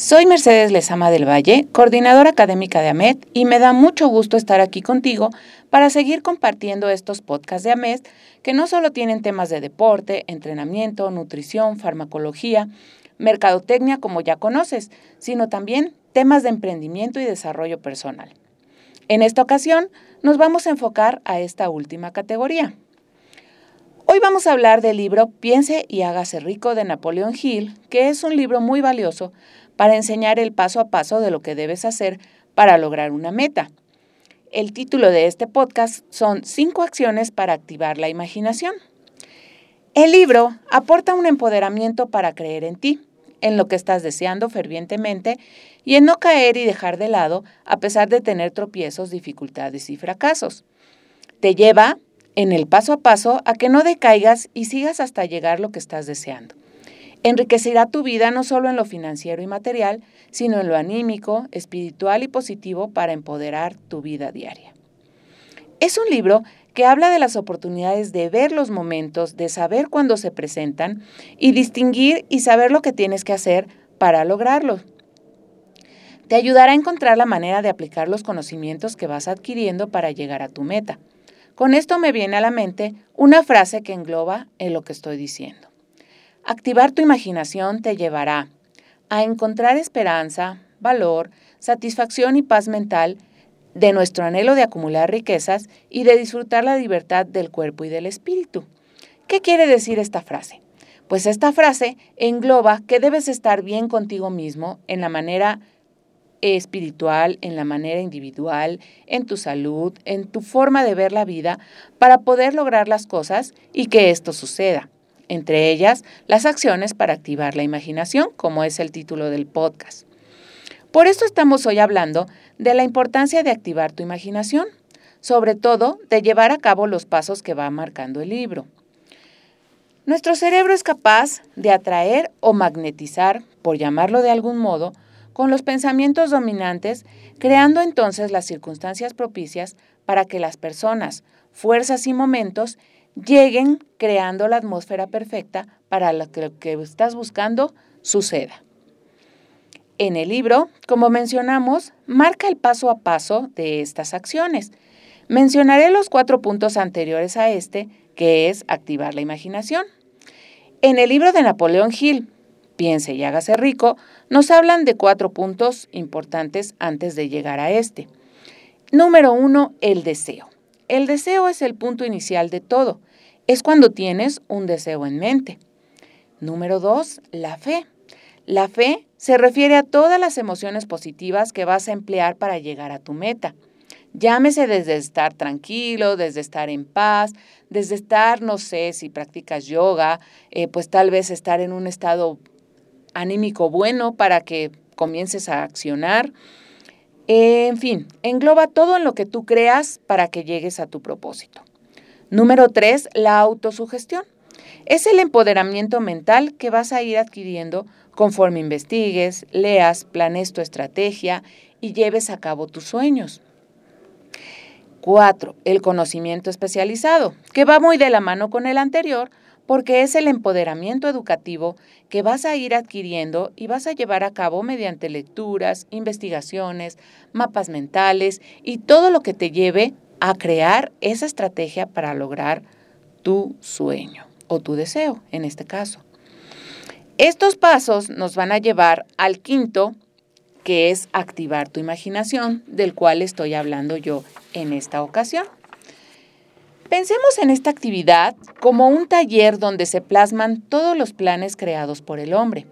Soy Mercedes Lezama del Valle, coordinadora académica de AMED, y me da mucho gusto estar aquí contigo para seguir compartiendo estos podcasts de AMED que no solo tienen temas de deporte, entrenamiento, nutrición, farmacología, mercadotecnia como ya conoces, sino también temas de emprendimiento y desarrollo personal. En esta ocasión nos vamos a enfocar a esta última categoría. Hoy vamos a hablar del libro Piense y hágase rico de Napoleón Hill, que es un libro muy valioso para enseñar el paso a paso de lo que debes hacer para lograr una meta. El título de este podcast son Cinco acciones para activar la imaginación. El libro aporta un empoderamiento para creer en ti, en lo que estás deseando fervientemente y en no caer y dejar de lado a pesar de tener tropiezos, dificultades y fracasos. Te lleva en el paso a paso a que no decaigas y sigas hasta llegar lo que estás deseando. Enriquecerá tu vida no solo en lo financiero y material, sino en lo anímico, espiritual y positivo para empoderar tu vida diaria. Es un libro que habla de las oportunidades de ver los momentos, de saber cuándo se presentan y distinguir y saber lo que tienes que hacer para lograrlo. Te ayudará a encontrar la manera de aplicar los conocimientos que vas adquiriendo para llegar a tu meta. Con esto me viene a la mente una frase que engloba en lo que estoy diciendo. Activar tu imaginación te llevará a encontrar esperanza, valor, satisfacción y paz mental de nuestro anhelo de acumular riquezas y de disfrutar la libertad del cuerpo y del espíritu. ¿Qué quiere decir esta frase? Pues esta frase engloba que debes estar bien contigo mismo en la manera espiritual, en la manera individual, en tu salud, en tu forma de ver la vida, para poder lograr las cosas y que esto suceda entre ellas las acciones para activar la imaginación, como es el título del podcast. Por esto estamos hoy hablando de la importancia de activar tu imaginación, sobre todo de llevar a cabo los pasos que va marcando el libro. Nuestro cerebro es capaz de atraer o magnetizar, por llamarlo de algún modo, con los pensamientos dominantes, creando entonces las circunstancias propicias para que las personas, fuerzas y momentos lleguen creando la atmósfera perfecta para que lo que estás buscando suceda. En el libro, como mencionamos, marca el paso a paso de estas acciones. Mencionaré los cuatro puntos anteriores a este, que es activar la imaginación. En el libro de Napoleón Hill, Piense y hágase rico, nos hablan de cuatro puntos importantes antes de llegar a este. Número uno, el deseo. El deseo es el punto inicial de todo. Es cuando tienes un deseo en mente. Número dos, la fe. La fe se refiere a todas las emociones positivas que vas a emplear para llegar a tu meta. Llámese desde estar tranquilo, desde estar en paz, desde estar, no sé, si practicas yoga, eh, pues tal vez estar en un estado anímico bueno para que comiences a accionar. En fin, engloba todo en lo que tú creas para que llegues a tu propósito. Número tres, la autosugestión. Es el empoderamiento mental que vas a ir adquiriendo conforme investigues, leas, planes tu estrategia y lleves a cabo tus sueños. Cuatro, el conocimiento especializado, que va muy de la mano con el anterior, porque es el empoderamiento educativo que vas a ir adquiriendo y vas a llevar a cabo mediante lecturas, investigaciones, mapas mentales y todo lo que te lleve a crear esa estrategia para lograr tu sueño o tu deseo, en este caso. Estos pasos nos van a llevar al quinto, que es activar tu imaginación, del cual estoy hablando yo en esta ocasión. Pensemos en esta actividad como un taller donde se plasman todos los planes creados por el hombre.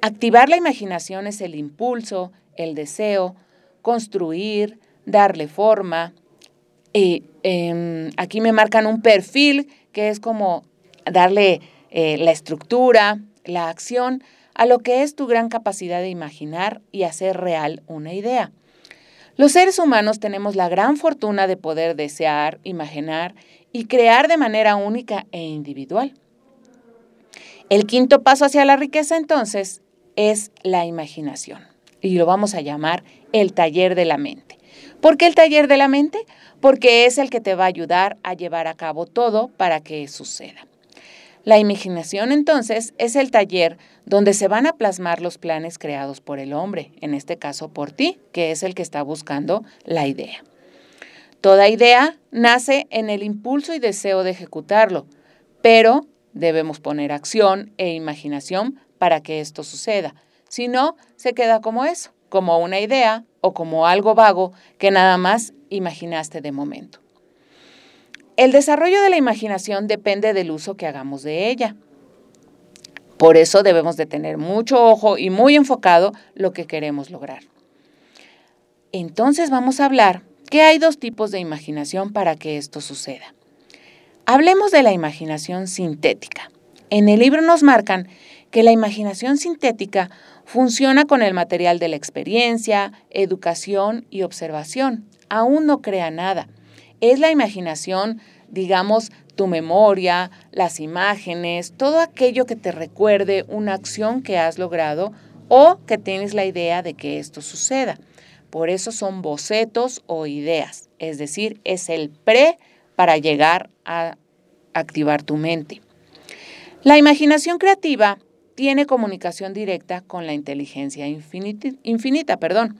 Activar la imaginación es el impulso, el deseo, construir, darle forma. Em, aquí me marcan un perfil que es como darle eh, la estructura, la acción a lo que es tu gran capacidad de imaginar y hacer real una idea. Los seres humanos tenemos la gran fortuna de poder desear, imaginar y crear de manera única e individual. El quinto paso hacia la riqueza entonces es la imaginación y lo vamos a llamar el taller de la mente. ¿Por qué el taller de la mente? Porque es el que te va a ayudar a llevar a cabo todo para que suceda. La imaginación entonces es el taller donde se van a plasmar los planes creados por el hombre, en este caso por ti, que es el que está buscando la idea. Toda idea nace en el impulso y deseo de ejecutarlo, pero debemos poner acción e imaginación para que esto suceda. Si no, se queda como eso, como una idea o como algo vago que nada más imaginaste de momento. El desarrollo de la imaginación depende del uso que hagamos de ella. Por eso debemos de tener mucho ojo y muy enfocado lo que queremos lograr. Entonces vamos a hablar que hay dos tipos de imaginación para que esto suceda. Hablemos de la imaginación sintética. En el libro nos marcan que la imaginación sintética funciona con el material de la experiencia, educación y observación. Aún no crea nada es la imaginación, digamos, tu memoria, las imágenes, todo aquello que te recuerde una acción que has logrado o que tienes la idea de que esto suceda. Por eso son bocetos o ideas, es decir, es el pre para llegar a activar tu mente. La imaginación creativa tiene comunicación directa con la inteligencia infinita, infinita perdón.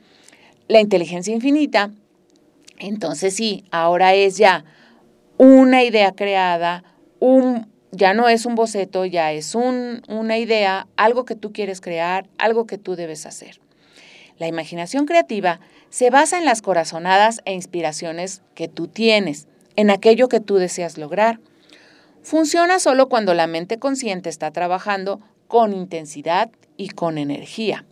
La inteligencia infinita entonces sí, ahora es ya una idea creada, un, ya no es un boceto, ya es una idea, algo que tú quieres crear, algo que tú debes hacer. La imaginación creativa se basa en las corazonadas e inspiraciones que tú tienes, en aquello que tú deseas lograr. Funciona solo cuando la mente consciente está trabajando con intensidad y con energía.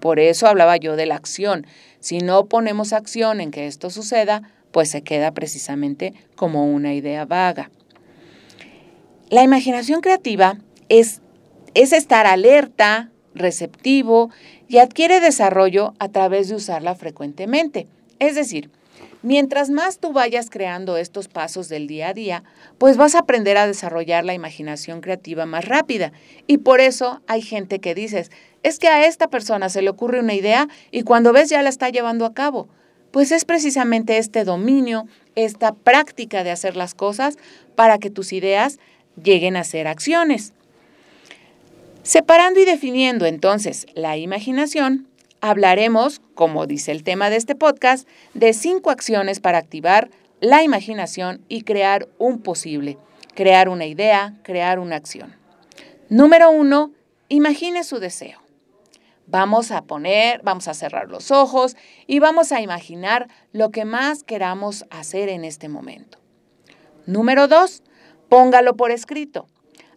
Por eso hablaba yo de la acción. Si no ponemos acción en que esto suceda, pues se queda precisamente como una idea vaga. La imaginación creativa es, es estar alerta, receptivo y adquiere desarrollo a través de usarla frecuentemente. Es decir, Mientras más tú vayas creando estos pasos del día a día, pues vas a aprender a desarrollar la imaginación creativa más rápida. Y por eso hay gente que dices, es que a esta persona se le ocurre una idea y cuando ves ya la está llevando a cabo. Pues es precisamente este dominio, esta práctica de hacer las cosas para que tus ideas lleguen a ser acciones. Separando y definiendo entonces la imaginación, hablaremos, como dice el tema de este podcast, de cinco acciones para activar la imaginación y crear un posible, crear una idea, crear una acción. Número uno, imagine su deseo. Vamos a poner, vamos a cerrar los ojos y vamos a imaginar lo que más queramos hacer en este momento. Número dos, póngalo por escrito.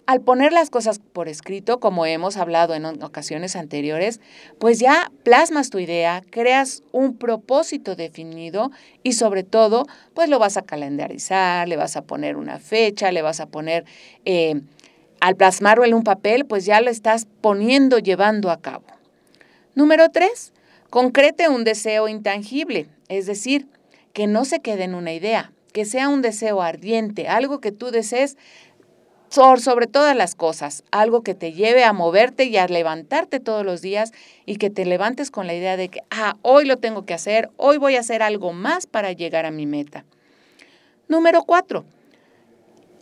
Al poner las cosas por escrito, como hemos hablado en ocasiones anteriores, pues ya plasmas tu idea, creas un propósito definido y sobre todo, pues lo vas a calendarizar, le vas a poner una fecha, le vas a poner eh, Al plasmarlo en un papel, pues ya lo estás poniendo, llevando a cabo. Número tres, concrete un deseo intangible, es decir, que no se quede en una idea, que sea un deseo ardiente, algo que tú desees sobre todas las cosas, algo que te lleve a moverte y a levantarte todos los días y que te levantes con la idea de que, ah, hoy lo tengo que hacer, hoy voy a hacer algo más para llegar a mi meta. Número cuatro,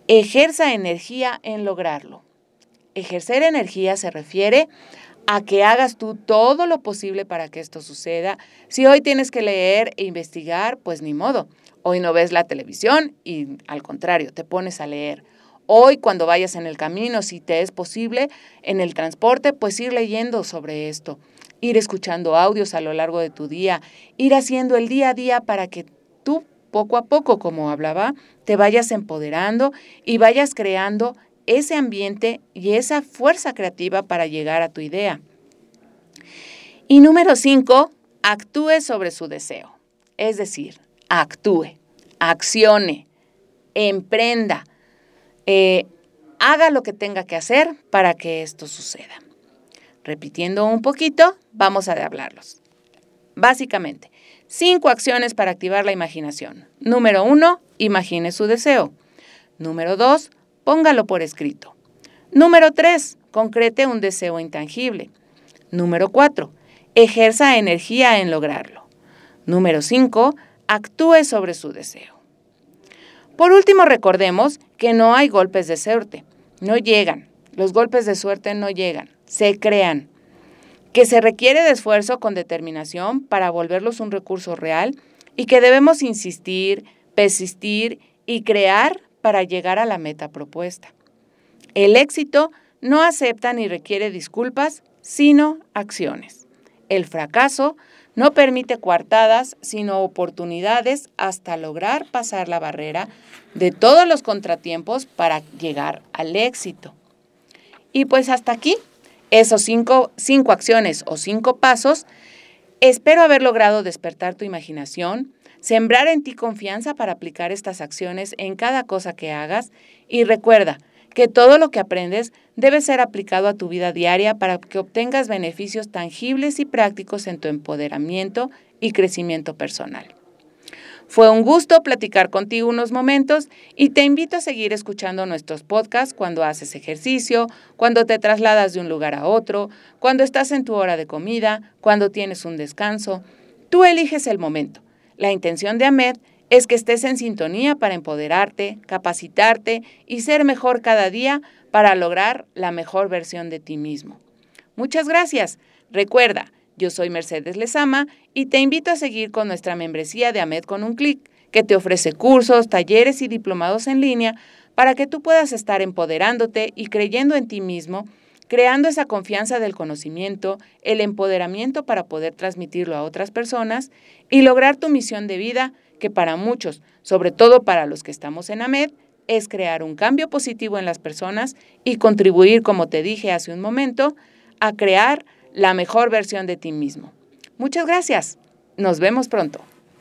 ejerza energía en lograrlo. Ejercer energía se refiere a que hagas tú todo lo posible para que esto suceda. Si hoy tienes que leer e investigar, pues ni modo. Hoy no ves la televisión y al contrario, te pones a leer. Hoy cuando vayas en el camino, si te es posible, en el transporte, pues ir leyendo sobre esto, ir escuchando audios a lo largo de tu día, ir haciendo el día a día para que tú poco a poco, como hablaba, te vayas empoderando y vayas creando ese ambiente y esa fuerza creativa para llegar a tu idea. Y número cinco, actúe sobre su deseo. Es decir, actúe, accione, emprenda, eh, haga lo que tenga que hacer para que esto suceda. Repitiendo un poquito, vamos a hablarlos. Básicamente, cinco acciones para activar la imaginación. Número uno, imagine su deseo. Número dos, póngalo por escrito. Número tres, concrete un deseo intangible. Número cuatro, ejerza energía en lograrlo. Número cinco, actúe sobre su deseo. Por último, recordemos que no hay golpes de suerte, no llegan. Los golpes de suerte no llegan, se crean. Que se requiere de esfuerzo con determinación para volverlos un recurso real y que debemos insistir, persistir y crear para llegar a la meta propuesta. El éxito no acepta ni requiere disculpas, sino acciones. El fracaso no permite coartadas, sino oportunidades hasta lograr pasar la barrera de todos los contratiempos para llegar al éxito. Y pues hasta aquí, esos cinco, cinco acciones o cinco pasos, espero haber logrado despertar tu imaginación, sembrar en ti confianza para aplicar estas acciones en cada cosa que hagas y recuerda, que todo lo que aprendes debe ser aplicado a tu vida diaria para que obtengas beneficios tangibles y prácticos en tu empoderamiento y crecimiento personal. Fue un gusto platicar contigo unos momentos y te invito a seguir escuchando nuestros podcasts cuando haces ejercicio, cuando te trasladas de un lugar a otro, cuando estás en tu hora de comida, cuando tienes un descanso. Tú eliges el momento. La intención de Ahmed es que estés en sintonía para empoderarte, capacitarte y ser mejor cada día para lograr la mejor versión de ti mismo. Muchas gracias. Recuerda, yo soy Mercedes Lezama y te invito a seguir con nuestra membresía de AMED con un clic, que te ofrece cursos, talleres y diplomados en línea para que tú puedas estar empoderándote y creyendo en ti mismo, creando esa confianza del conocimiento, el empoderamiento para poder transmitirlo a otras personas y lograr tu misión de vida que para muchos, sobre todo para los que estamos en AMED, es crear un cambio positivo en las personas y contribuir, como te dije hace un momento, a crear la mejor versión de ti mismo. Muchas gracias. Nos vemos pronto.